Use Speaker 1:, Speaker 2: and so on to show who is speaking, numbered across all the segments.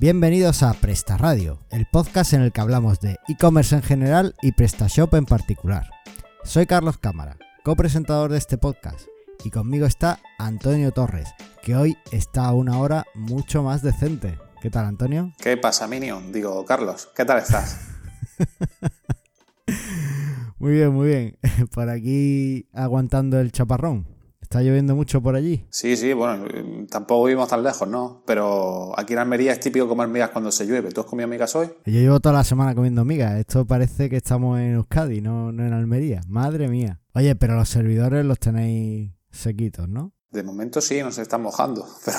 Speaker 1: Bienvenidos a Presta Radio, el podcast en el que hablamos de e-commerce en general y PrestaShop en particular. Soy Carlos Cámara, copresentador de este podcast, y conmigo está Antonio Torres, que hoy está a una hora mucho más decente. ¿Qué tal, Antonio?
Speaker 2: ¿Qué pasa, Minion? Digo, Carlos, ¿qué tal estás?
Speaker 1: muy bien, muy bien. Por aquí aguantando el chaparrón. ¿Está lloviendo mucho por allí?
Speaker 2: Sí, sí, bueno, tampoco vivimos tan lejos, ¿no? Pero aquí en Almería es típico comer migas cuando se llueve. ¿Tú has comido migas hoy?
Speaker 1: Yo llevo toda la semana comiendo migas. Esto parece que estamos en Euskadi, no, no en Almería. Madre mía. Oye, pero los servidores los tenéis sequitos, ¿no?
Speaker 2: De momento sí, nos están mojando, pero...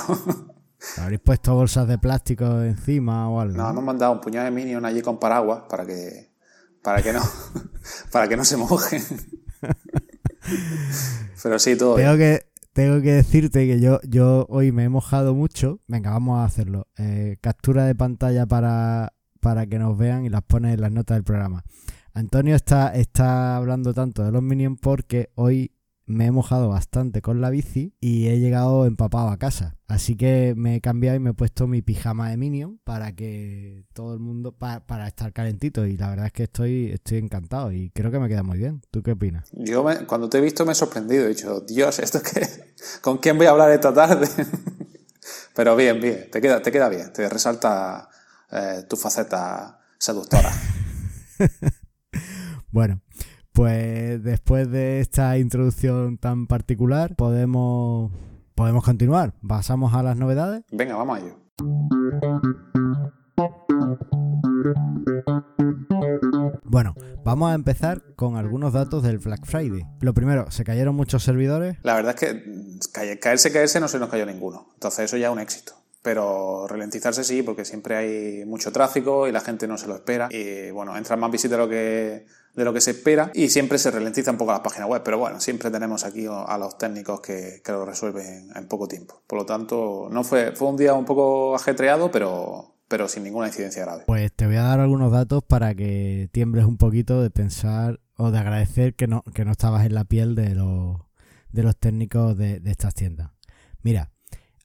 Speaker 1: ¿Habréis puesto bolsas de plástico encima o algo?
Speaker 2: No, hemos mandado un puñado de Minion allí con paraguas para que, para que no, para que no se mojen. Pero sí, todo.
Speaker 1: Tengo que, tengo que decirte que yo, yo hoy me he mojado mucho. Venga, vamos a hacerlo. Eh, captura de pantalla para, para que nos vean y las pones en las notas del programa. Antonio está, está hablando tanto de los Minions porque hoy me he mojado bastante con la bici y he llegado empapado a casa. Así que me he cambiado y me he puesto mi pijama de Minion para que todo el mundo, para, estar calentito. Y la verdad es que estoy, estoy encantado y creo que me queda muy bien. ¿Tú qué opinas?
Speaker 2: Yo cuando te he visto me he sorprendido. He dicho, Dios, ¿esto qué? ¿Con quién voy a hablar esta tarde? Pero bien, bien, te queda, te queda bien. Te resalta eh, tu faceta seductora.
Speaker 1: bueno, pues después de esta introducción tan particular, podemos, podemos continuar. ¿Pasamos a las novedades?
Speaker 2: Venga, vamos a ello.
Speaker 1: Bueno, vamos a empezar con algunos datos del Black Friday. Lo primero, ¿se cayeron muchos servidores?
Speaker 2: La verdad es que caerse, caerse no se nos cayó ninguno. Entonces eso ya es un éxito pero ralentizarse sí, porque siempre hay mucho tráfico y la gente no se lo espera. Y bueno, entran más visitas de lo que, de lo que se espera y siempre se ralentiza un poco la página web. Pero bueno, siempre tenemos aquí a los técnicos que, que lo resuelven en poco tiempo. Por lo tanto, no fue, fue un día un poco ajetreado, pero, pero sin ninguna incidencia grave.
Speaker 1: Pues te voy a dar algunos datos para que tiembles un poquito de pensar o de agradecer que no, que no estabas en la piel de los, de los técnicos de, de estas tiendas. Mira,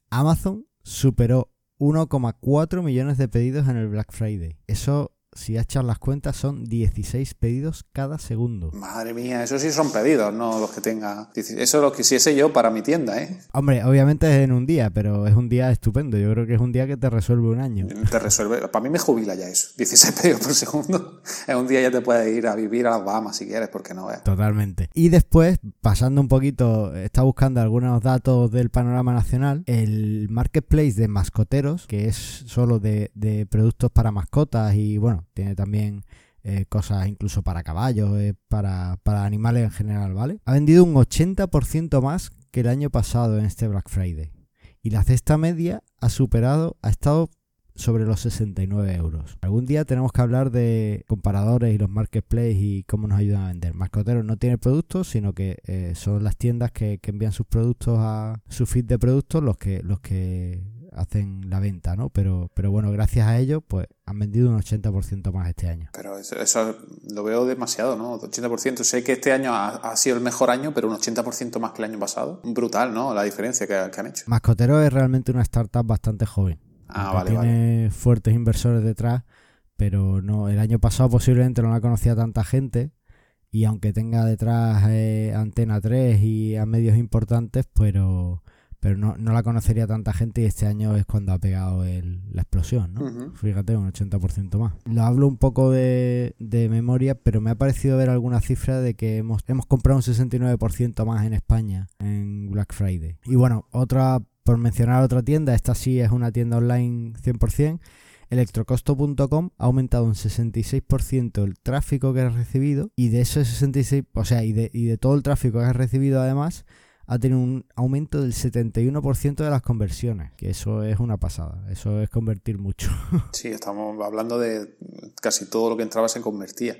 Speaker 1: Amazon superó 1,4 millones de pedidos en el Black Friday. Eso si echas las cuentas, son 16 pedidos cada segundo.
Speaker 2: Madre mía, eso sí son pedidos, no los que tenga. Eso es lo que quisiese yo para mi tienda, ¿eh?
Speaker 1: Hombre, obviamente es en un día, pero es un día estupendo. Yo creo que es un día que te resuelve un año.
Speaker 2: Te resuelve. Para mí me jubila ya eso. 16 pedidos por segundo. En un día ya te puedes ir a vivir a las Bahamas si quieres, porque no es.
Speaker 1: Totalmente. Y después, pasando un poquito, está buscando algunos datos del panorama nacional. El marketplace de mascoteros, que es solo de, de productos para mascotas y bueno, tiene también eh, cosas incluso para caballos, eh, para, animales en general, ¿vale? Ha vendido un 80% más que el año pasado en este Black Friday. Y la cesta media ha superado, ha estado sobre los 69 euros. Algún día tenemos que hablar de comparadores y los marketplaces y cómo nos ayudan a vender. Mascoteros no tiene productos, sino que eh, son las tiendas que, que, envían sus productos a su feed de productos los que, los que hacen la venta, ¿no? Pero, pero bueno, gracias a ello, pues han vendido un 80% más este año.
Speaker 2: Pero eso, lo veo demasiado, ¿no? 80%. Sé que este año ha, sido el mejor año, pero un 80% más que el año pasado. Brutal, ¿no? La diferencia que, han hecho.
Speaker 1: Mascotero es realmente una startup bastante joven.
Speaker 2: Ah, vale,
Speaker 1: tiene fuertes inversores detrás, pero no, el año pasado posiblemente no la conocía tanta gente. Y aunque tenga detrás eh, Antena 3 y a medios importantes, pero pero no, no, la conocería tanta gente y este año es cuando ha pegado la explosión, ¿no? Fíjate, un 80% más. Lo hablo un poco de, memoria, pero me ha parecido ver alguna cifra de que hemos, hemos comprado un 69% más en España en Black Friday. Y bueno, otra, por mencionar otra tienda, esta sí es una tienda online 100%. Electrocosto.com ha aumentado un 66% el tráfico que ha recibido y de ese 66, o sea, y de, y de todo el tráfico que ha recibido además, ha tenido un aumento del 71% de las conversiones, que eso es una pasada, eso es convertir mucho.
Speaker 2: Sí, estamos hablando de casi todo lo que entraba se convertía.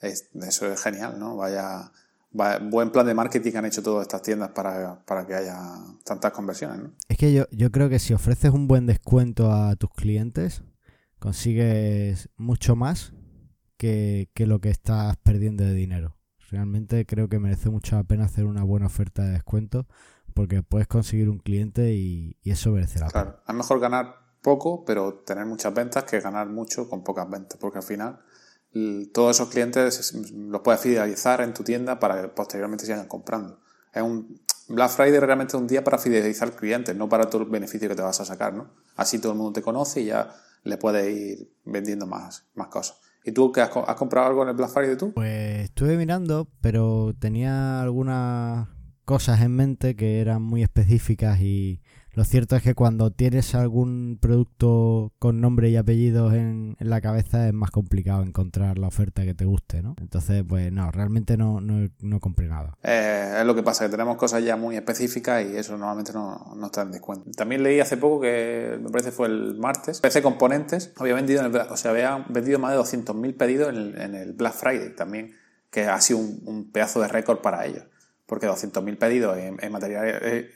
Speaker 2: eso es genial, ¿no? Vaya, buen plan de marketing han hecho todas estas tiendas para, que haya tantas conversiones, ¿no?
Speaker 1: Es que yo, yo creo que si ofreces un buen descuento a tus clientes, consigues mucho más que, que lo que estás perdiendo de dinero. Realmente creo que merece mucho la pena hacer una buena oferta de descuento porque puedes conseguir un cliente y, eso merece la
Speaker 2: pena. Claro, es mejor ganar poco, pero tener muchas ventas que ganar mucho con pocas ventas, porque al final todos esos clientes los puedes fidelizar en tu tienda para que posteriormente sigan comprando. Es un Black Friday realmente es un día para fidelizar clientes, no para todo el beneficio que te vas a sacar, ¿no? Así todo el mundo te conoce y ya le puedes ir vendiendo más, más cosas. ¿Y tú qué has, comprado algo en el Black Friday tú?
Speaker 1: Pues estuve mirando, pero tenía algunas cosas en mente que eran muy específicas y lo cierto es que cuando tienes algún producto con nombre y apellidos en, la cabeza es más complicado encontrar la oferta que te guste, ¿no? Entonces, pues no, realmente no, no, compré nada.
Speaker 2: Eh, es lo que pasa, que tenemos cosas ya muy específicas y eso normalmente no, no está en descuento. También leí hace poco que, me parece fue el martes, PC Componentes había vendido, en el, o sea, había vendido más de 200.000 pedidos en el, en el, Black Friday también, que ha sido un, un pedazo de récord para ellos porque 200.000 pedidos en, material eh,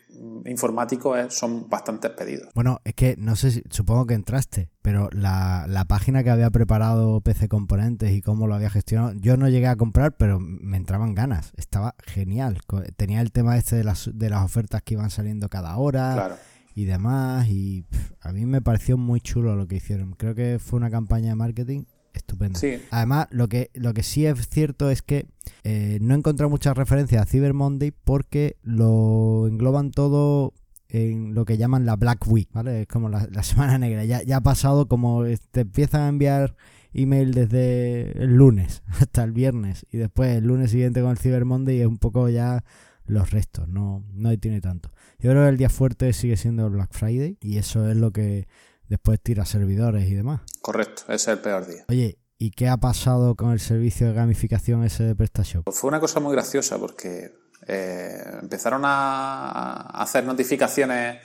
Speaker 2: informático son bastantes pedidos.
Speaker 1: Bueno, es que no sé si, supongo que entraste, pero la, página que había preparado PC Componentes y cómo lo había gestionado, yo no llegué a comprar, pero me entraban ganas, estaba genial. Tenía el tema este de las, de las ofertas que iban saliendo cada hora. Y demás, y a mí me pareció muy chulo lo que hicieron. Creo que fue una campaña de marketing estupendo. Además, lo que, lo que sí es cierto es que eh, no he encontrado muchas referencias a Cyber Monday porque lo engloban todo en lo que llaman la Black Week, ¿vale? Es como la, semana negra. Ya, ya ha pasado como te empiezan a enviar email desde el lunes hasta el viernes y después el lunes siguiente con el Cyber Monday es un poco ya los restos, no, no tiene tanto. Yo creo que el día fuerte sigue siendo el Black Friday y eso es lo que después tira servidores y demás.
Speaker 2: Correcto, ese es el peor día.
Speaker 1: Oye, ¿y qué ha pasado con el servicio de gamificación ese de PrestaShop?
Speaker 2: Pues fue una cosa muy graciosa porque eh, empezaron a hacer notificaciones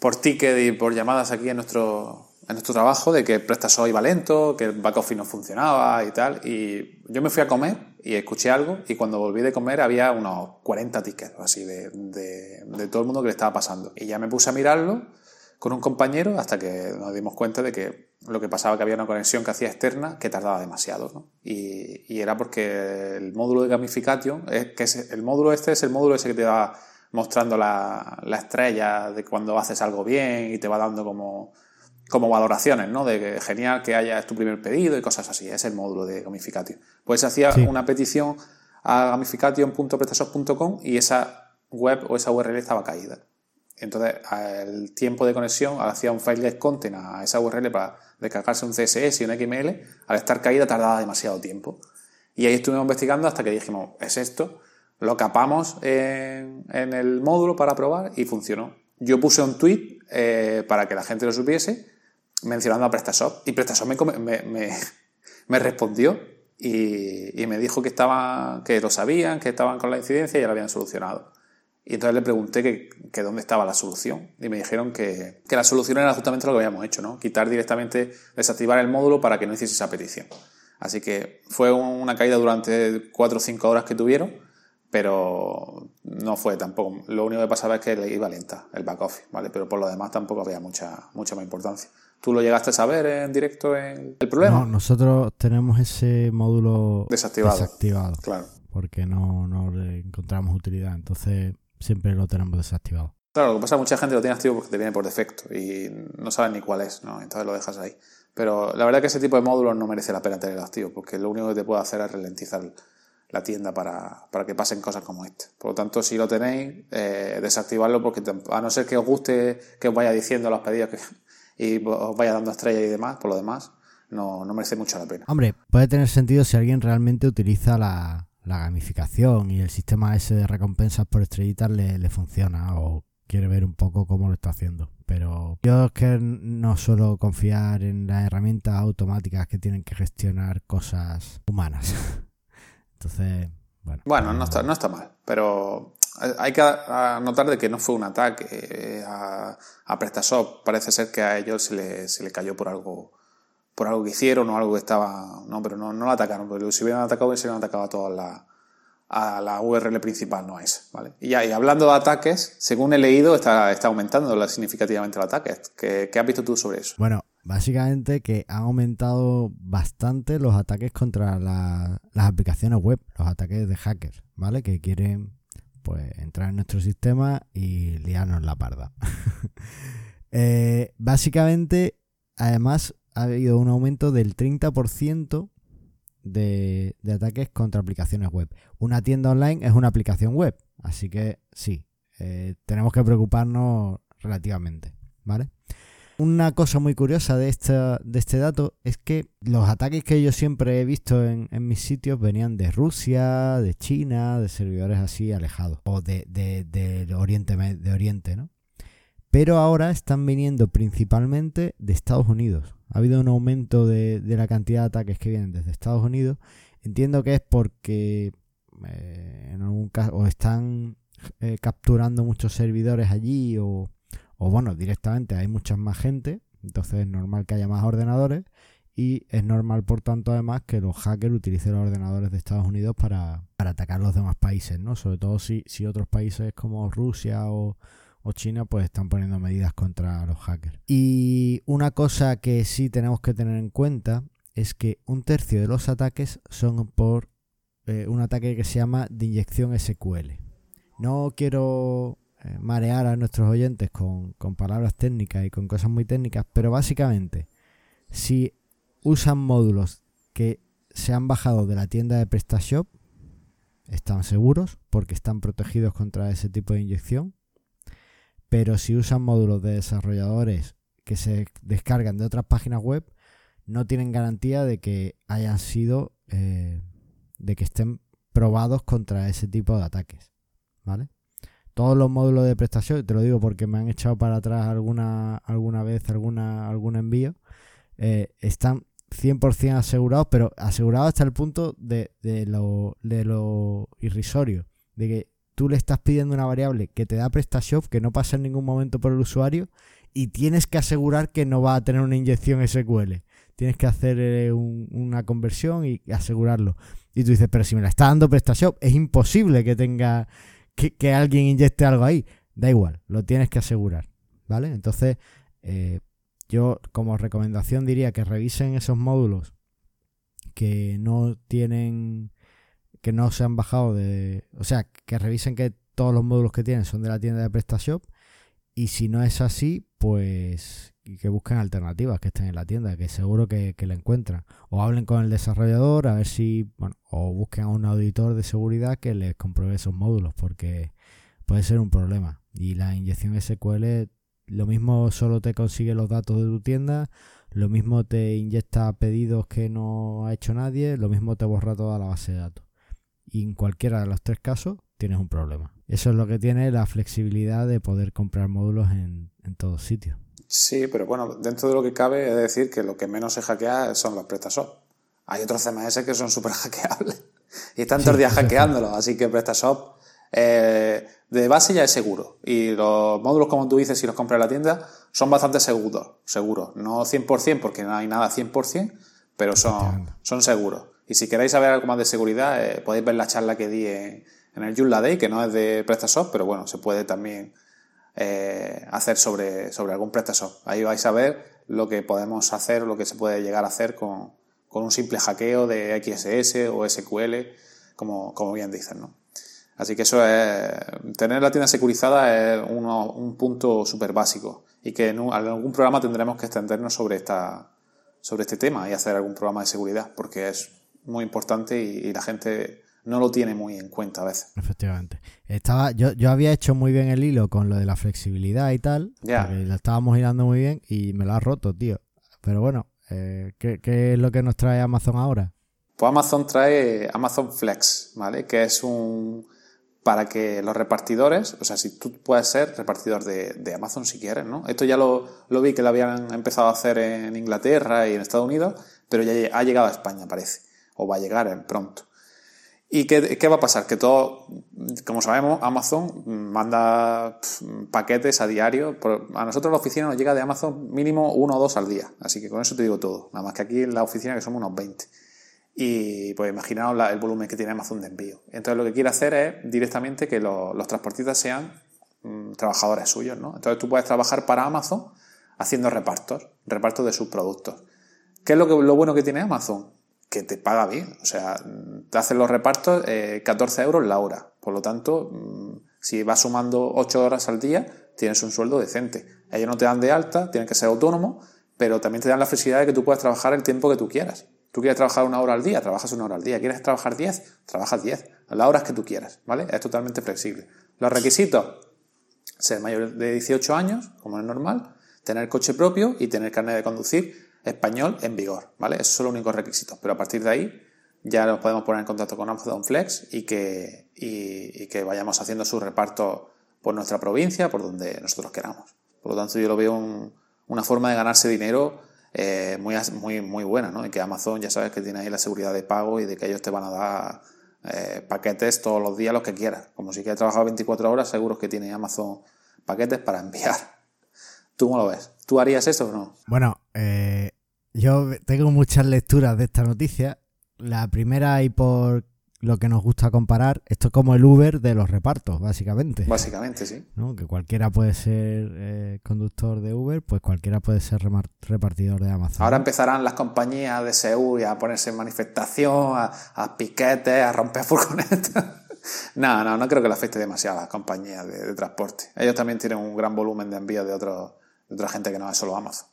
Speaker 2: por ticket y por llamadas aquí en nuestro, en nuestro trabajo de que PrestaShop iba lento, que el back office no funcionaba y tal. Y yo me fui a comer y escuché algo y cuando volví de comer había unos 40 tickets así de, de, de todo el mundo que le estaba pasando. Y ya me puse a mirarlo con un compañero hasta que nos dimos cuenta de que lo que pasaba que había una conexión que hacía externa que tardaba demasiado. ¿no? Y, era porque el módulo de gamification, es, que es, el módulo este es el módulo ese que te va mostrando la, la, estrella de cuando haces algo bien y te va dando como, como valoraciones, ¿no? De que genial que haya tu primer pedido y cosas así. Es el módulo de gamification. Pues hacía una petición a gamification.prestasoft.com y esa web o esa URL estaba caída. Entonces, el tiempo de conexión hacía un file content a esa URL para descargarse un CSS y un XML, al estar caída tardaba demasiado tiempo. Y ahí estuvimos investigando hasta que dijimos, es esto, lo capamos en, el módulo para probar y funcionó. Yo puse un tweet eh, para que la gente lo supiese, mencionando a PrestaShop, y PrestaShop me, respondió y, y, me dijo que, estaban, que lo sabían, que estaban con la incidencia y ya lo habían solucionado. Y entonces le pregunté que, dónde estaba la solución. Y me dijeron que, la solución era justamente lo que habíamos hecho, ¿no? Quitar directamente, desactivar el módulo para que no hiciese esa petición. Así que fue una caída durante 4 o 5 horas que tuvieron, pero no fue tampoco. Lo único que pasaba es que le iba lenta el back office, ¿vale? Pero por lo demás tampoco había mucha, mucha más importancia. ¿Tú lo llegaste a saber en directo en el problema?
Speaker 1: No, nosotros tenemos ese módulo
Speaker 2: desactivado.
Speaker 1: desactivado
Speaker 2: claro.
Speaker 1: Porque no, no le encontramos utilidad. Entonces siempre lo tenemos desactivado.
Speaker 2: Claro, lo que pasa es que mucha gente lo tiene activo porque te viene por defecto y no saben ni cuál es, ¿no? Entonces lo dejas ahí. Pero la verdad es que ese tipo de módulos no merece la pena tenerlo activo porque lo único que te puede hacer es ralentizar la tienda para, que pasen cosas como este. Por lo tanto, si lo tenéis, eh, desactivarlo porque a no ser que os guste que os vaya diciendo los pedidos que, y os vaya dando estrellas y demás, por lo demás, no, no merece mucho la pena.
Speaker 1: Hombre, puede tener sentido si alguien realmente utiliza la, la gamificación y el sistema ese de recompensas por estrellitas le, funciona o quiere ver un poco cómo lo está haciendo. Pero yo es que no suelo confiar en las herramientas automáticas que tienen que gestionar cosas humanas. Entonces, bueno.
Speaker 2: Bueno, no está, no está mal, pero hay que notar de que no fue un ataque a, a PrestaShop. Parece ser que a ellos se le, se le cayó por algo por algo que hicieron o algo que estaba. No, pero no, no atacaron, porque si hubieran atacado, hubieran atacado a toda la, a la URL principal, no a esa, ¿vale? Y, y hablando de ataques, según he leído, está, está aumentando significativamente el ataque. ¿Qué, ¿Qué, has visto tú sobre eso?
Speaker 1: Bueno, básicamente que han aumentado bastante los ataques contra las aplicaciones web, los ataques de hackers, ¿vale? Que quieren pues entrar en nuestro sistema y liarnos la parda. Eh, básicamente, además, ha habido un aumento del 30% de, de ataques contra aplicaciones web. Una tienda online es una aplicación web, así que sí, eh, tenemos que preocuparnos relativamente, ¿vale? Una cosa muy curiosa de, de este dato es que los ataques que yo siempre he visto en, mis sitios venían de Rusia, de China, de servidores así alejados, o de, de, Oriente, de Oriente, ¿no? Pero ahora están viniendo principalmente de Estados Unidos. Ha habido un aumento de, la cantidad de ataques que vienen desde Estados Unidos. Entiendo que es porque eh, en algún caso o están eh, capturando muchos servidores allí o bueno, directamente hay mucha más gente, entonces es normal que haya más ordenadores y es normal, por tanto, además, que los hackers utilicen los ordenadores de Estados Unidos para, atacar los demás países, ¿no? Sobre todo si otros países como Rusia o, o China pues están poniendo medidas contra los hackers. Y una cosa que sí tenemos que tener en cuenta es que un tercio de los ataques son por eh, un ataque que se llama de inyección SQL. No quiero eh, marear a nuestros oyentes con, palabras técnicas y con cosas muy técnicas, pero básicamente, si usan módulos que se han bajado de la tienda de PrestaShop, están seguros porque están protegidos contra ese tipo de inyección. Pero si usan módulos de desarrolladores que se descargan de otras páginas web, no tienen garantía de que hayan sido, eh, de que estén probados contra ese tipo de ataques. ¿Vale? todos los módulos de prestación, te lo digo porque me han echado para atrás alguna, alguna vez alguna, algún envío, eh, están 100% asegurados, pero asegurados hasta el punto de, de, lo, de lo irrisorio, de que tú le estás pidiendo una variable que te da PrestaShop, que no pasa en ningún momento por el usuario, y tienes que asegurar que no va a tener una inyección SQL. Tienes que hacer eh, una conversión y asegurarlo. Y tú dices, pero si me la está dando PrestaShop, es imposible que tenga que, alguien inyecte algo ahí. Da igual, lo tienes que asegurar. ¿Vale? Entonces, eh, yo como recomendación diría que revisen esos módulos que no tienen, que no se han bajado de, o sea, que revisen que todos los módulos que tienen son de la tienda de PrestaShop y si no es así, pues que busquen alternativas que estén en la tienda, que seguro que, que la encuentran. O hablen con el desarrollador a ver si, bueno, o busquen a un auditor de seguridad que les compruebe esos módulos, porque puede ser un problema. Y la inyección SQL, lo mismo solo te consigue los datos de tu tienda, lo mismo te inyecta pedidos que no ha hecho nadie, lo mismo te borra toda la base de datos. Y en cualquiera de los tres casos tienes un problema. Eso es lo que tiene la flexibilidad de poder comprar módulos en, en todos sitios.
Speaker 2: Sí, pero bueno, dentro de lo que cabe es decir que lo que menos se hackea son los PrestaShop. Hay otros CMS que son súper hackeables y están todos días hackeándolos, así que PrestaShop eh, de base ya es seguro. Y los módulos, como tú dices, si los compras en la tienda, son bastante seguros. seguros. No 100% porque no hay nada 100%, pero son, son seguros. Y si queréis saber algo más de seguridad, eh, podéis ver la charla que di en, en el Joomla Day, que no es de PrestaShop, pero bueno, se puede también eh, hacer sobre, sobre algún PrestaShop. Ahí vais a ver lo que podemos hacer, lo que se puede llegar a hacer con, con un simple hackeo de XSS o SQL, como, como bien dicen, ¿no? Así que eso es, tener la tienda securizada es un punto súper básico y que en, algún programa tendremos que extendernos sobre, esta, sobre este tema y hacer algún programa de seguridad porque es muy importante y la gente no lo tiene muy en cuenta a veces.
Speaker 1: Efectivamente. Estaba, yo, yo había hecho muy bien el hilo con lo de la flexibilidad y tal. Ya. Lo estábamos hilando muy bien y me lo ha roto, tío. Pero bueno, eh, ¿qué, ¿qué, es lo que nos trae Amazon ahora?
Speaker 2: Pues Amazon trae Amazon Flex, ¿vale? Que es un para que los repartidores, o sea, si tú puedes ser repartidor de, de Amazon si quieres, ¿no? Esto ya lo, lo, vi que lo habían empezado a hacer en Inglaterra y en Estados Unidos, pero ya ha llegado a España, parece, o va a llegar pronto. ¿Y qué, va a pasar? Que todo, como sabemos, Amazon manda paquetes a diario. A nosotros la oficina nos llega de Amazon mínimo uno o dos al día. Así que con eso te digo todo. Nada más que aquí en la oficina que somos unos 20. Y pues imaginaos el volumen que tiene Amazon de envío. Entonces lo que quiere hacer es directamente que los transportistas sean mm, trabajadores suyos. ¿no? Entonces tú puedes trabajar para Amazon haciendo repartos, repartos de sus productos. ¿Qué es lo, que, lo bueno que tiene Amazon? Que te paga bien. O sea, te hacen los repartos 14 eh, euros la hora. Por lo tanto, mm, si vas sumando 8 horas al día, tienes un sueldo decente. Ellos no te dan de alta, tienes que ser autónomo, pero también te dan la flexibilidad de que tú puedas trabajar el tiempo que tú quieras. Tú quieres trabajar una hora al día, trabajas una hora al día. ¿Quieres trabajar 10? Trabajas 10. Las horas que tú quieras, ¿vale? Es totalmente flexible. Los requisitos, ser mayor de 18 años, como es normal, tener coche propio y tener carnet de conducir español en vigor, ¿vale? Esos son los únicos requisitos. Pero a partir de ahí ya nos podemos poner en contacto con Amazon Flex y que, y, que vayamos haciendo su reparto por nuestra provincia, por donde nosotros queramos. Por lo tanto, yo lo veo una forma de ganarse dinero eh, muy, muy, muy buena, ¿no? Y que Amazon ya sabes que tiene ahí la seguridad de pago y de que ellos te van a dar eh, paquetes todos los días los que quieras. Como si quieres trabajar 24 horas, seguro que tiene Amazon paquetes para enviar. ¿Tú cómo lo ves? ¿Tú harías eso o no?
Speaker 1: Bueno, eh, yo tengo muchas lecturas de esta noticia. La primera y por lo que nos gusta comparar, esto es como el Uber de los repartos, básicamente.
Speaker 2: Básicamente, sí.
Speaker 1: Que cualquiera puede ser eh, conductor de Uber, pues cualquiera puede ser repartidor de Amazon.
Speaker 2: Ahora empezarán las compañías de seguro a ponerse en manifestación, a, piquetes, a romper furgonetas. no, no, no creo que le afecte demasiado a las compañías de, transporte. Ellos también tienen un gran volumen de envíos de, otra gente que no es solo Amazon.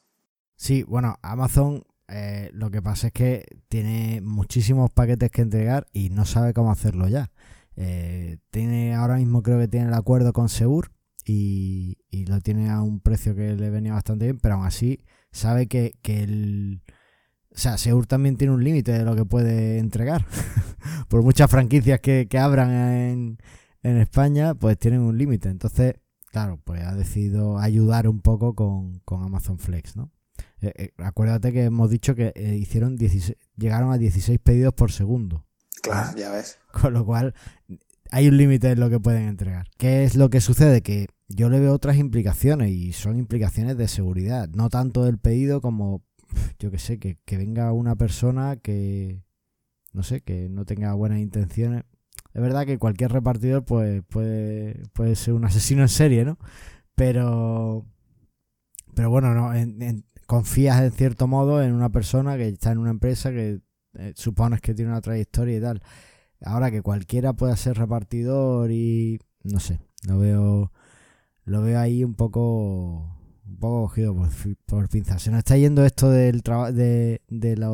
Speaker 1: Sí, bueno, Amazon eh, lo que pasa es que tiene muchísimos paquetes que entregar y no sabe cómo hacerlo ya. Eh, tiene ahora mismo creo que tiene el acuerdo con Seur y, lo tiene a un precio que le venía bastante bien, pero aún así sabe que, el... O sea, Seur también tiene un límite de lo que puede entregar. Por muchas franquicias que, abran en, en España, pues tienen un límite. Entonces, claro, pues ha decidido ayudar un poco con, con Amazon Flex, ¿no? Eh, eh, acuérdate que hemos dicho que eh, hicieron 16, llegaron a 16 pedidos por segundo.
Speaker 2: Claro, ya ves.
Speaker 1: Con lo cual, hay un límite en lo que pueden entregar. ¿Qué es lo que sucede? Que yo le veo otras implicaciones y son implicaciones de seguridad. No tanto del pedido como, yo que sé, que, venga una persona que, no sé, que no tenga buenas intenciones. Es verdad que cualquier repartidor pues, puede, ser un asesino en serie, ¿no? Pero, pero bueno, no, en, confías en cierto modo en una persona que está en una empresa que eh, supones que tiene una trayectoria y tal. Ahora que cualquiera pueda ser repartidor y no sé, lo veo lo veo ahí un poco un poco cogido por, por pinzas. Se nos está yendo esto del de, de las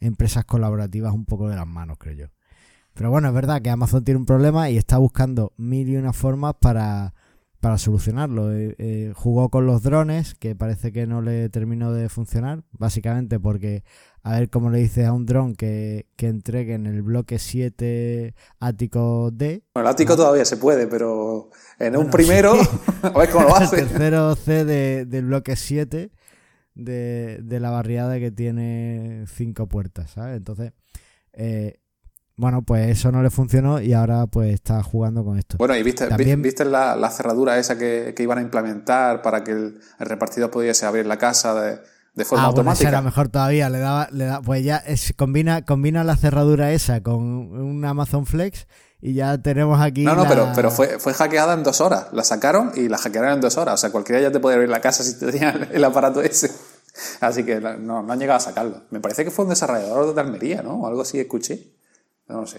Speaker 1: empresas colaborativas un poco de las manos, creo yo. Pero bueno, es verdad que Amazon tiene un problema y está buscando mil y unas formas para para solucionarlo. Eh, eh, jugó con los drones, que parece que no le terminó de funcionar, básicamente porque a ver cómo le dices a un dron que, que entregue en el bloque 7 ático D.
Speaker 2: Bueno, el ático todavía se puede, pero en un primero, a ver cómo lo hace.
Speaker 1: el tercero C del bloque 7 de, de la barriada que tiene cinco puertas, ¿sabes? Entonces, eh, bueno, pues eso no le funcionó y ahora pues está jugando con esto.
Speaker 2: Bueno, y viste, ¿viste la, cerradura esa que, iban a implementar para que el, repartidor pudiese abrir la casa de, forma
Speaker 1: ah,
Speaker 2: automática.
Speaker 1: Bueno, era mejor todavía, le daba, le da, pues ya combina, combina la cerradura esa con un Amazon Flex y ya tenemos aquí.
Speaker 2: No, no, pero, pero fue, fue hackeada en dos horas. La sacaron y la hackearon en dos horas. O sea, cualquiera ya te puede abrir la casa si tenía el aparato ese. Así que no, no han llegado a sacarlo. Me parece que fue un desarrollador de Almería, ¿no? O algo así escuché.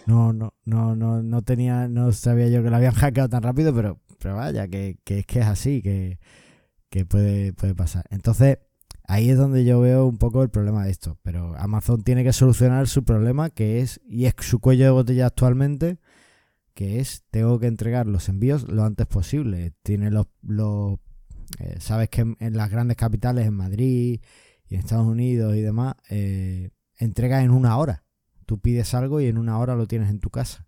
Speaker 1: No. No, no, no, no, tenía, no sabía yo que lo habían hackeado tan rápido, pero, pero vaya, que, es que es así, que, puede, puede pasar. Entonces, ahí es donde yo veo un poco el problema de esto. Pero Amazon tiene que solucionar su problema, que es, y es su cuello de botella actualmente, que es, tengo que entregar los envíos lo antes posible. Tiene los, los eh, sabes que en, las grandes capitales, en Madrid y en Estados Unidos y demás, eh, entrega en una hora. Tú pides algo y en una hora lo tienes en tu casa.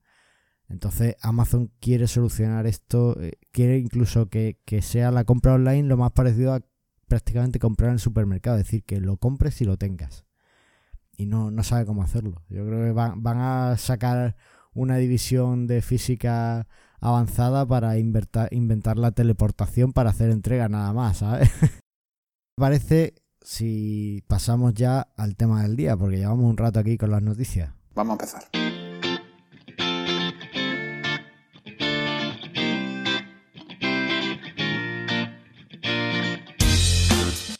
Speaker 1: Entonces Amazon quiere solucionar esto, eh, quiere incluso que, sea la compra online lo más parecido a prácticamente comprar en el supermercado, es decir, que lo compres y lo tengas. Y no, no sabe cómo hacerlo. Yo creo que van, a sacar una división de física avanzada para inventar, inventar la teleportación para hacer entrega nada más, ¿sabes? Parece si pasamos ya al tema del día, porque llevamos un rato aquí con las noticias.
Speaker 2: Vamos a empezar.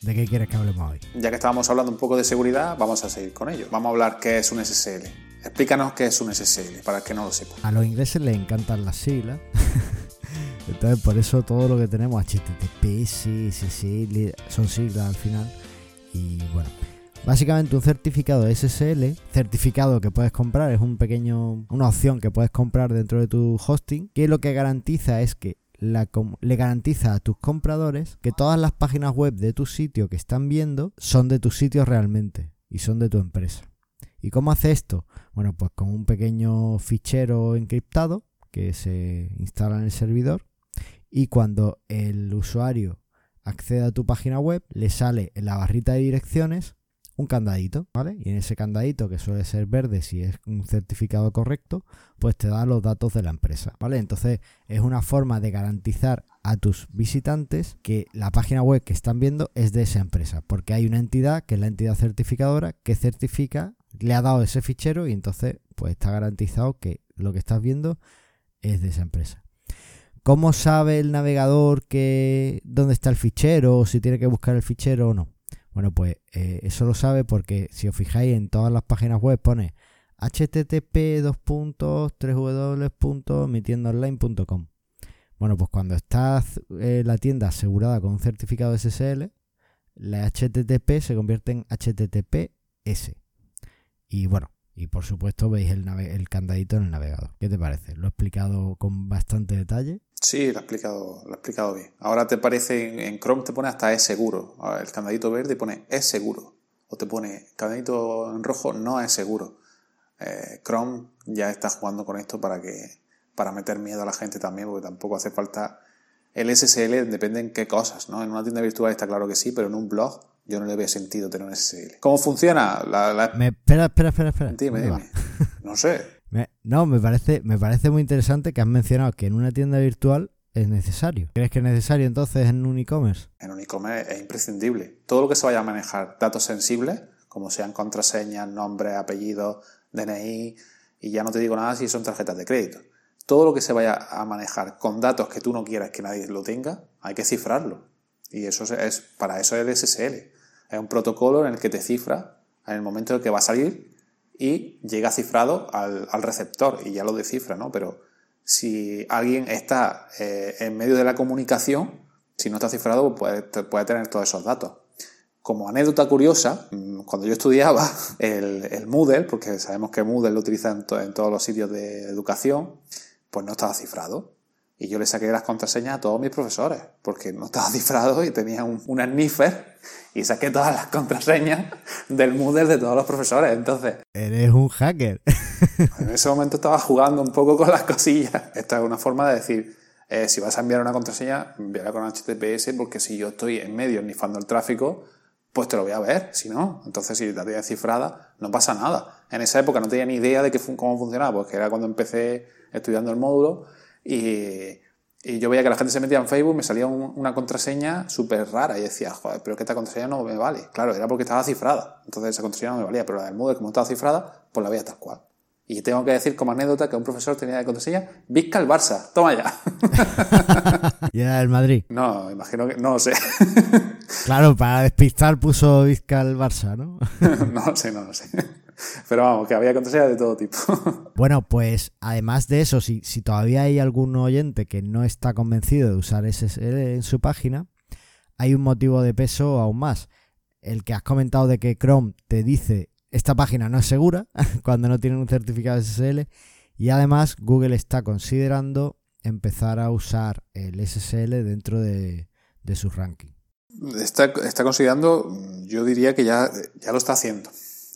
Speaker 1: ¿De qué quieres que hablemos hoy?
Speaker 2: Ya que estábamos hablando un poco de seguridad, vamos a seguir con ello. Vamos a hablar qué es un SSL. Explícanos qué es un SSL, para que no lo sepa.
Speaker 1: A los ingleses les encantan las siglas. Entonces, por eso todo lo que tenemos, HTTP, sí, sí, sí, son siglas al final. Y bueno, básicamente un certificado SSL, certificado que puedes comprar, es un pequeño, una opción que puedes comprar dentro de tu hosting, que lo que garantiza es que le garantiza a tus compradores que todas las páginas web de tu sitio que están viendo son de tu sitio realmente y son de tu empresa. ¿Y cómo hace esto? Bueno, pues con un pequeño fichero encriptado que se instala en el servidor y cuando el usuario accede a tu página web le sale en la barrita de direcciones un candadito, ¿vale? Y en ese candadito, que suele ser verde si es un certificado correcto, pues te da los datos de la empresa, ¿vale? Entonces es una forma de garantizar a tus visitantes que la página web que están viendo es de esa empresa, porque hay una entidad que es la entidad certificadora que certifica, le ha dado ese fichero y entonces pues está garantizado que lo que estás viendo es de esa empresa. ¿Cómo sabe el navegador que dónde está el fichero o si tiene que buscar el fichero o no? Bueno, pues eh, eso lo sabe porque si os fijáis en todas las páginas web pone http www.mitiendaonline.com. Bueno, pues cuando está eh, la tienda asegurada con un certificado SSL, la HTTP se convierte en HTTPS. Y bueno, y por supuesto veis el, el candadito en el navegador. ¿Qué te parece? Lo he explicado con bastante detalle.
Speaker 2: Sí, lo ha explicado, lo explicado bien. Ahora te parece, en Chrome te pone hasta es seguro. El candadito verde pone es seguro. O te pone candadito en rojo no es seguro. Eh, Chrome ya está jugando con esto para que para meter miedo a la gente también, porque tampoco hace falta el SSL, depende en qué cosas, ¿no? En una tienda virtual está claro que sí, pero en un blog yo no le veo sentido tener un SSL. ¿Cómo funciona?
Speaker 1: espera, espera, espera, espera.
Speaker 2: Dime, dime. No sé
Speaker 1: no, me parece, me parece muy interesante que has mencionado que en una tienda virtual es necesario. ¿Crees que es necesario entonces en un e-commerce?
Speaker 2: En un e-commerce es imprescindible. Todo lo que se vaya a manejar datos sensibles, como sean contraseñas, nombre, apellido, DNI, y ya no te digo nada si son tarjetas de crédito. Todo lo que se vaya a manejar con datos que tú no quieras que nadie lo tenga, hay que cifrarlo. Y eso es, para eso es el SSL. Es un protocolo en el que te cifra en el momento en que va a salir y llega cifrado al, receptor y ya lo descifra, ¿no? Pero si alguien está eh, en medio de la comunicación, si no está cifrado, puede, puede tener todos esos datos. Como anécdota curiosa, mm, cuando yo estudiaba el, Moodle, porque sabemos que Moodle lo utiliza en, en, todos los sitios de educación, pues no estaba cifrado. Y yo le saqué las contraseñas a todos mis profesores, porque no estaba cifrado y tenía un, un sniffer y saqué todas las contraseñas del Moodle de todos los profesores. Entonces.
Speaker 1: Eres un hacker.
Speaker 2: en ese momento estaba jugando un poco con las cosillas. Esta es una forma de decir. Eh, si vas a enviar una contraseña, envíala con HTTPS, porque si yo estoy en medio nifando el tráfico, pues te lo voy a ver, si no. Entonces, si la tenía cifrada, no pasa nada. En esa época no tenía ni idea de cómo funcionaba, porque era cuando empecé estudiando el módulo y, yo veía que la gente se metía en Facebook, me salía una contraseña súper rara y decía, joder, pero que esta contraseña no me vale. Claro, era porque estaba cifrada. Entonces esa contraseña no me valía, pero la del Moodle, como estaba cifrada, pues la veía tal cual. Y tengo que decir como anécdota que un profesor tenía de contraseña Vizca el Barça. Toma ya.
Speaker 1: ¿Y era el Madrid?
Speaker 2: No, imagino que. No lo sé.
Speaker 1: claro, para despistar puso Vizca el Barça, ¿no?
Speaker 2: no lo sé, no lo sé. Pero vamos, que había contraseñas de todo tipo.
Speaker 1: bueno, pues además de eso, si, si todavía hay algún oyente que no está convencido de usar SSL en su página, hay un motivo de peso aún más. El que has comentado de que Chrome te dice esta página no es segura cuando no tiene un certificado SSL y además Google está considerando empezar a usar el SSL dentro de, su ranking.
Speaker 2: Está, está, considerando, yo diría que ya, ya lo está haciendo.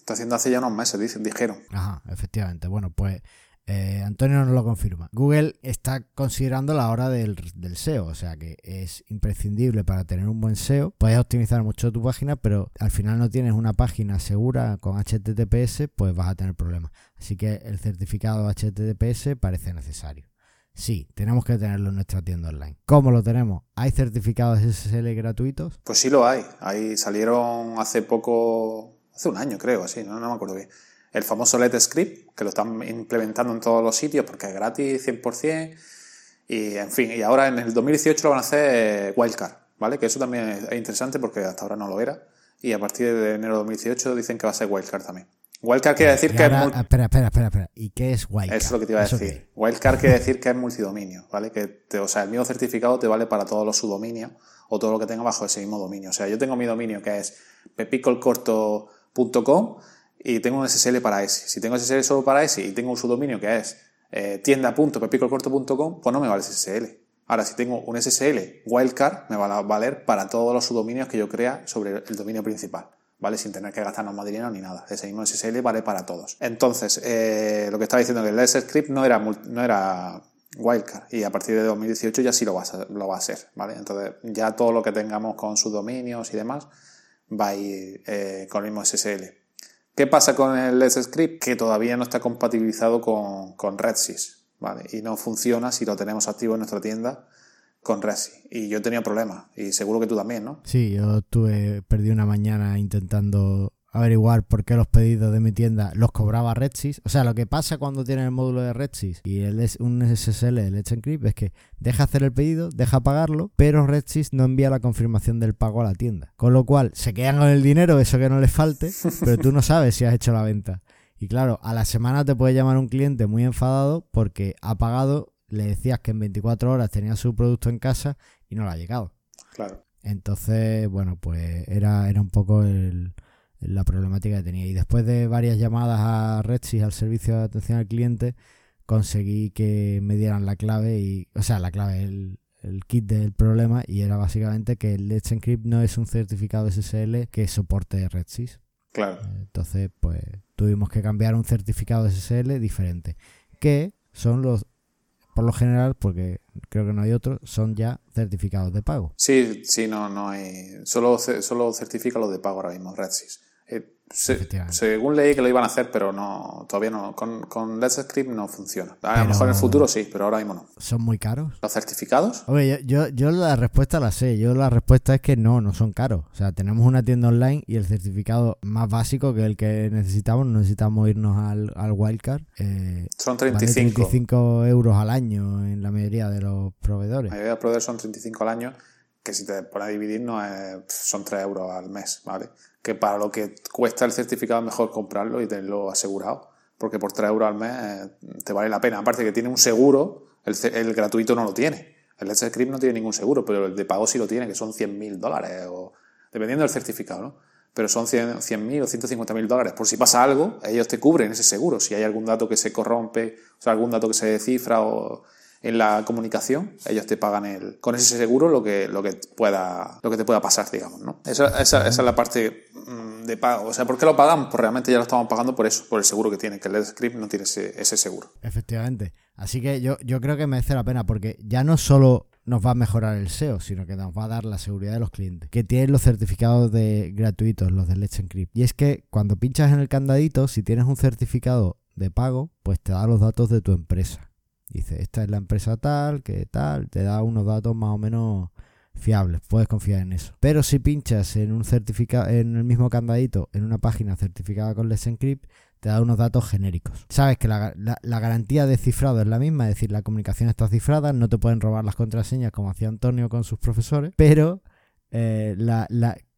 Speaker 2: Está haciendo hace ya unos meses, dijeron.
Speaker 1: Ajá, efectivamente. Bueno, pues eh, Antonio nos lo confirma. Google está considerando la hora del, SEO, o sea que es imprescindible para tener un buen SEO. Puedes optimizar mucho tu página, pero al final no tienes una página segura con HTTPS, pues vas a tener problemas. Así que el certificado HTTPS parece necesario. Sí, tenemos que tenerlo en nuestra tienda online. ¿Cómo lo tenemos? ¿Hay certificados SSL gratuitos?
Speaker 2: Pues sí lo hay. Ahí salieron hace poco hace un año creo, así, no, no me acuerdo bien. El famoso Let Script, que lo están implementando en todos los sitios porque es gratis 100%. Y en fin, y ahora en el 2018 lo van a hacer Wildcard, ¿vale? Que eso también es interesante porque hasta ahora no lo era. Y a partir de enero de 2018 dicen que va a ser Wildcard también. Wildcard quiere decir que
Speaker 1: es. Espera, espera, espera, espera. ¿Y qué es Wildcard?
Speaker 2: Eso es lo que te iba a decir. Wildcard quiere decir que es multidominio, ¿vale? Que te, o sea, el mismo certificado te vale para todos los subdominios o todo lo que tenga bajo ese mismo dominio. O sea, yo tengo mi dominio que es pepicolcorto.com y tengo un SSL para ese. Si tengo SSL solo para ese y tengo un subdominio que es eh, tienda.pepicolcorto.com, pues no me vale SSL. Ahora, si tengo un SSL wildcard, me va a valer para todos los subdominios que yo crea sobre el dominio principal. ¿vale? Sin tener que gastarnos más dinero ni nada. Ese mismo SSL vale para todos. Entonces, eh, lo que estaba diciendo que el Script no era, no era wildcard y a partir de 2018 ya sí lo va, a, lo va a ser, ¿vale? Entonces, ya todo lo que tengamos con subdominios y demás ir eh, con el mismo SSL. ¿Qué pasa con el Let's Script? Que todavía no está compatibilizado con, con RedSys, ¿vale? Y no funciona si lo tenemos activo en nuestra tienda con Resi. Y yo tenía problemas. Y seguro que tú también, ¿no?
Speaker 1: Sí, yo tuve, perdí una mañana intentando averiguar por qué los pedidos de mi tienda los cobraba RedSys. O sea, lo que pasa cuando tienes el módulo de RedSys y el, un SSL el Let's Encrypt es que deja hacer el pedido, deja pagarlo, pero RedSys no envía la confirmación del pago a la tienda. Con lo cual, se quedan con el dinero, eso que no les falte, pero tú no sabes si has hecho la venta. Y claro, a la semana te puede llamar un cliente muy enfadado porque ha pagado le decías que en 24 horas tenía su producto en casa y no le ha llegado.
Speaker 2: Claro.
Speaker 1: Entonces, bueno, pues era, era un poco la problemática que tenía. Y después de varias llamadas a Redsys, al servicio de atención al cliente, conseguí que me dieran la clave y, o sea, la clave, el, el kit del problema y era básicamente que el Let's Encrypt no es un certificado SSL que soporte Redsys.
Speaker 2: Claro.
Speaker 1: Entonces, pues tuvimos que cambiar un certificado SSL diferente, que son los por lo general, porque creo que no hay otro, son ya certificados de pago.
Speaker 2: Sí, sí, no, no hay. Solo, solo certifica los de pago ahora mismo, RedSys. Eh, según leí que lo iban a hacer, pero no todavía no. Con, con Let's Script no funciona. A lo mejor en el futuro sí, pero ahora mismo no.
Speaker 1: ¿Son muy caros?
Speaker 2: ¿Los certificados?
Speaker 1: Oye, yo, yo la respuesta la sé. Yo la respuesta es que no, no son caros. O sea, tenemos una tienda online y el certificado más básico que el que necesitamos, necesitamos irnos al, al Wildcard. Eh,
Speaker 2: son 35.
Speaker 1: 35 euros al año en la mayoría de los proveedores.
Speaker 2: La mayoría de los proveedores son 35 al año que si te pones a dividir no son 3 euros al mes, ¿vale? Que para lo que cuesta el certificado es mejor comprarlo y tenerlo asegurado, porque por 3 euros al mes eh, te vale la pena. Aparte que tiene un seguro, el, gratuito no lo tiene. El Let's Script no tiene ningún seguro, pero el de pago sí lo tiene, que son 100.000 dólares, o dependiendo del certificado, ¿no? Pero son 100.000 100 o 150.000 dólares. Por si pasa algo, ellos te cubren ese seguro. Si hay algún dato que se corrompe, o sea, algún dato que se descifra o en la comunicación, ellos te pagan el, con ese seguro lo que, lo que, pueda, lo que te pueda pasar, digamos, ¿no? Esa, esa, es la parte de pago. O sea, ¿por qué lo pagamos? Pues realmente ya lo estamos pagando por eso, por el seguro que tiene, que el Script no tiene ese, ese seguro.
Speaker 1: Efectivamente. Así que yo, yo creo que merece la pena porque ya no solo nos va a mejorar el SEO, sino que nos va a dar la seguridad de los clientes, que tienen los certificados de gratuitos, los de Let's Encrypt. Y es que cuando pinchas en el candadito, si tienes un certificado de pago, pues te da los datos de tu empresa. Dice, esta es la empresa tal, que tal, te da unos datos más o menos fiables, puedes confiar en eso. Pero si pinchas en un certificado, en el mismo candadito, en una página certificada con Let's Encrypt, te da unos datos genéricos. Sabes que la, garantía de cifrado es la misma, es decir, la comunicación está cifrada, no te pueden robar las contraseñas como hacía Antonio con sus profesores, pero eh, la,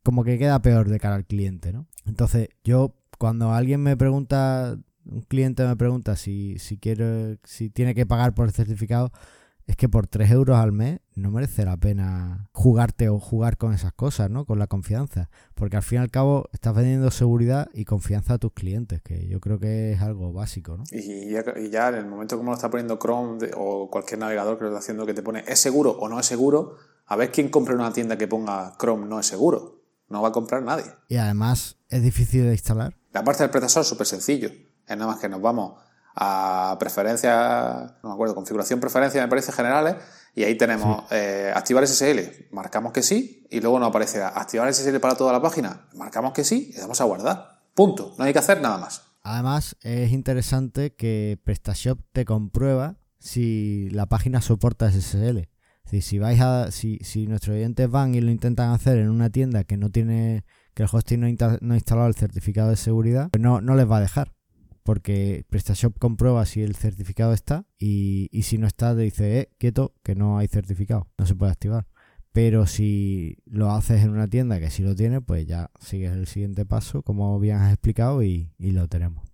Speaker 1: como que queda peor de cara al cliente, ¿no? Entonces, yo cuando alguien me pregunta un cliente me pregunta si, si quiere, si tiene que pagar por el certificado, es que por 3 euros al mes no merece la pena jugarte o jugar con esas cosas, ¿no? Con la confianza. Porque al fin y al cabo estás vendiendo seguridad y confianza a tus clientes, que yo creo que es algo básico, ¿no?
Speaker 2: Y ya, en el momento como lo está poniendo Chrome o cualquier navegador que lo está haciendo que te pone es seguro o no es seguro, a ver quién compra una tienda que ponga Chrome no es seguro. No va a comprar nadie.
Speaker 1: Y además es difícil de instalar.
Speaker 2: La parte del procesor es súper sencillo es nada más que nos vamos a preferencias, no me acuerdo, configuración preferencias, me parece, generales, y ahí tenemos eh, activar SSL, marcamos que sí, y luego nos aparece activar SSL para toda la página, marcamos que sí, y le damos a guardar. Punto, no hay que hacer nada más.
Speaker 1: Además, es interesante que PrestaShop te comprueba si la página soporta SSL. si vais a, si, si nuestros oyentes van y lo intentan hacer en una tienda que no tiene, que el hosting no, ha instalado el certificado de seguridad, pues no, no les va a dejar porque PrestaShop comprueba si el certificado está y, si no está te dice, eh, quieto, que no hay certificado, no se puede activar. Pero si lo haces en una tienda que sí lo tiene, pues ya sigues el siguiente paso, como bien has explicado, y, y lo tenemos.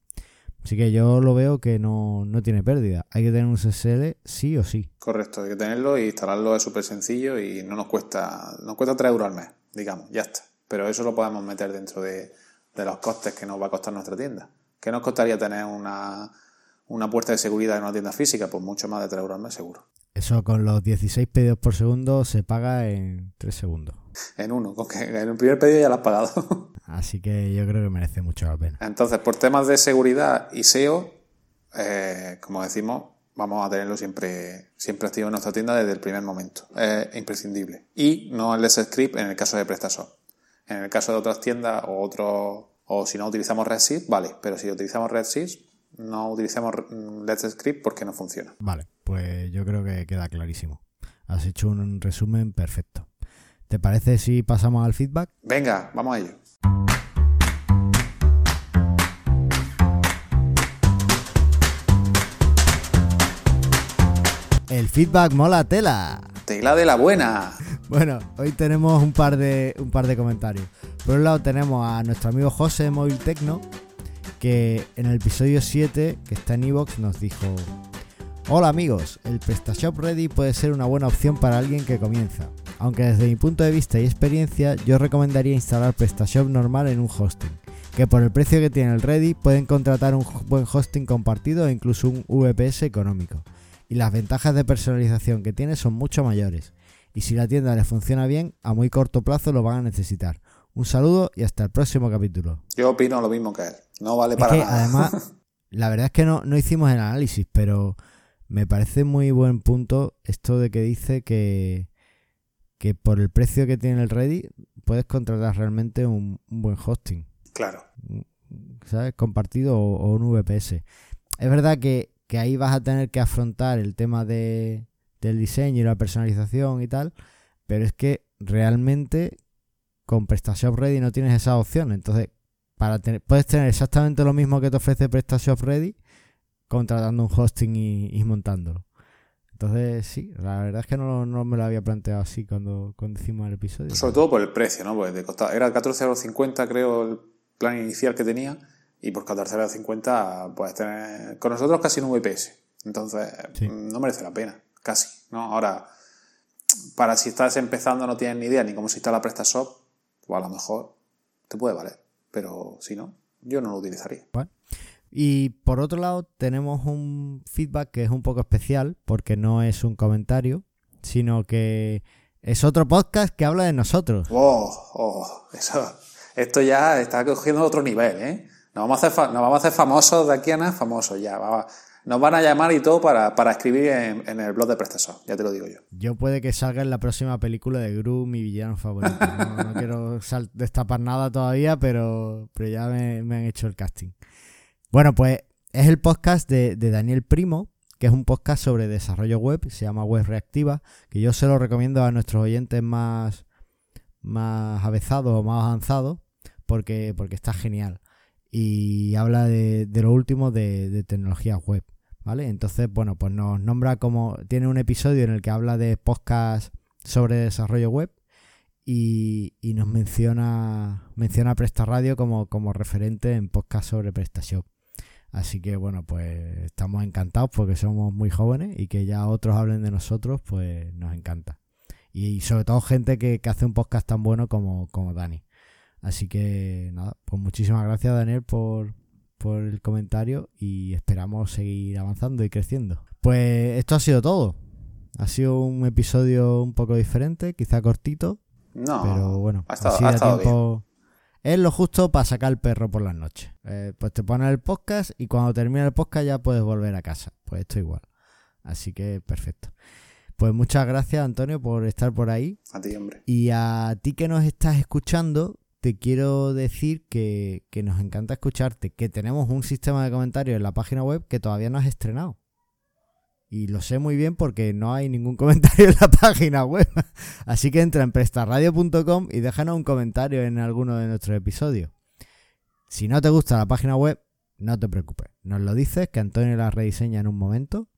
Speaker 1: Así que yo lo veo que no, no, tiene pérdida. Hay que tener un SSL sí o sí.
Speaker 2: Correcto, hay que tenerlo y instalarlo es súper sencillo y no nos cuesta, nos cuesta 3 euros al mes, digamos, ya está. Pero eso lo podemos meter dentro de, de los costes que nos va a costar nuestra tienda. ¿Qué nos costaría tener una, una puerta de seguridad en una tienda física? Pues mucho más de 3 euros al mes seguro.
Speaker 1: Eso con los 16 pedidos por segundo se paga en 3 segundos.
Speaker 2: En uno, con que en el primer pedido ya lo has pagado.
Speaker 1: Así que yo creo que merece mucho la pena.
Speaker 2: Entonces, por temas de seguridad y SEO, eh, como decimos, vamos a tenerlo siempre, siempre activo en nuestra tienda desde el primer momento. Es imprescindible. Y no el Script en el caso de PrestaShop. En el caso de otras tiendas o otros, o si no utilizamos RedShift, vale, pero si utilizamos RedShift, no utilicemos Let's Script porque no funciona.
Speaker 1: Vale, pues yo creo que queda clarísimo. Has hecho un resumen perfecto. ¿Te parece si pasamos al feedback?
Speaker 2: Venga, vamos a ello.
Speaker 1: El feedback mola tela.
Speaker 2: Tela de la buena.
Speaker 1: Bueno, hoy tenemos un par de, un par de comentarios. Por un lado tenemos a nuestro amigo José de Móvil Tecno, que en el episodio 7, que está en Evox, nos dijo: Hola amigos, el PrestaShop Ready puede ser una buena opción para alguien que comienza. Aunque desde mi punto de vista y experiencia, yo recomendaría instalar PrestaShop normal en un hosting, que por el precio que tiene el Ready pueden contratar un buen hosting compartido e incluso un VPS económico. Y las ventajas de personalización que tiene son mucho mayores. Y si la tienda les funciona bien, a muy corto plazo lo van a necesitar. Un saludo y hasta el próximo capítulo.
Speaker 2: Yo opino lo mismo que él. No vale para
Speaker 1: que,
Speaker 2: nada.
Speaker 1: Además, la verdad es que no, no hicimos el análisis, pero me parece muy buen punto esto de que dice que, que por el precio que tiene el Ready puedes contratar realmente un, un buen hosting.
Speaker 2: Claro.
Speaker 1: ¿Sabes? Compartido o, o, un VPS. Es verdad que, que, ahí vas a tener que afrontar el tema de, del diseño y la personalización y tal, pero es que realmente con PrestaShop Ready no tienes esa opción. Entonces, para tener, puedes tener exactamente lo mismo que te ofrece PrestaShop Ready contratando un hosting y, montándolo. Entonces, sí, la verdad es que no, no, me lo había planteado así cuando, cuando hicimos el episodio.
Speaker 2: Sobre todo por el precio, ¿no? De costaba, era 14,50€ creo el plan inicial que tenía y por 14,50€ puedes tener con nosotros casi un VPS. Entonces, sí. no merece la pena, casi, ¿no? Ahora, para si estás empezando no tienes ni idea ni cómo se instala PrestaShop, pues a lo mejor te puede valer. Pero si no, yo no lo utilizaría.
Speaker 1: Bueno. Y por otro lado, tenemos un feedback que es un poco especial, porque no es un comentario, sino que es otro podcast que habla de nosotros.
Speaker 2: Oh, oh, eso, esto ya está cogiendo otro nivel, ¿eh? Nos vamos a hacer, nos vamos a hacer famosos de aquí a nada, famosos ya. Vamos, nos van a llamar y todo para, para escribir en, en, el blog de PrestaShop, ya te lo digo yo.
Speaker 1: Yo puede que salga en la próxima película de Gru, mi villano favorito. No, no quiero destapar nada todavía, pero, pero ya me, me han hecho el casting. Bueno, pues es el podcast de, de, Daniel Primo, que es un podcast sobre desarrollo web, se llama Web Reactiva, que yo se lo recomiendo a nuestros oyentes más, más avezados o más avanzados, porque, porque está genial. Y habla de, lo último de, de tecnologías web. ¿Vale? Entonces, bueno, pues nos nombra como. Tiene un episodio en el que habla de podcast sobre desarrollo web y, y nos menciona. Menciona Presta Radio como, como referente en podcast sobre PrestaShop. Así que bueno, pues estamos encantados porque somos muy jóvenes y que ya otros hablen de nosotros, pues nos encanta. Y, sobre todo gente que, que hace un podcast tan bueno como, como Dani. Así que nada, pues muchísimas gracias Daniel por, por el comentario y esperamos seguir avanzando y creciendo. Pues esto ha sido todo. Ha sido un episodio un poco diferente, quizá cortito.
Speaker 2: No,
Speaker 1: pero bueno,
Speaker 2: ha estado,
Speaker 1: así
Speaker 2: ha estado
Speaker 1: tiempo. Es lo justo para sacar el perro por las noches. Eh, pues te pones el podcast y cuando termina el podcast ya puedes volver a casa. Pues esto igual. Así que perfecto. Pues muchas gracias Antonio por estar por ahí.
Speaker 2: A ti, hombre.
Speaker 1: Y a ti que nos estás escuchando, te quiero decir que, que, nos encanta escucharte, que tenemos un sistema de comentarios en la página web que todavía no has estrenado. Y lo sé muy bien porque no hay ningún comentario en la página web. Así que entra en prestarradio.com y déjanos un comentario en alguno de nuestros episodios. Si no te gusta la página web, no te preocupes. Nos lo dices, que Antonio la rediseña en un momento.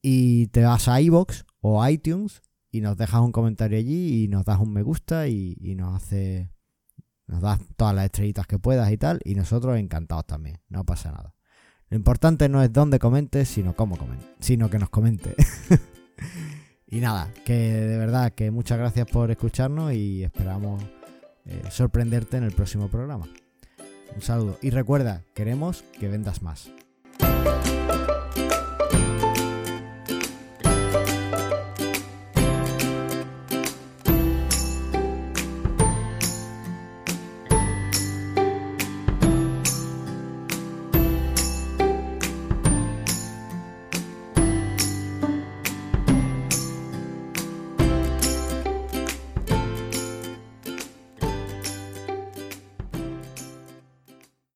Speaker 1: Y te vas a iBox o iTunes y nos dejas un comentario allí y nos das un me gusta y, nos hace nos das todas las estrellitas que puedas y tal y nosotros encantados también no pasa nada. Lo importante no es dónde comentes sino cómo comentes sino que nos comente. Y nada que de verdad que muchas gracias por escucharnos y esperamos eh, sorprenderte en el próximo programa. Un saludo. Y recuerda queremos que vendas más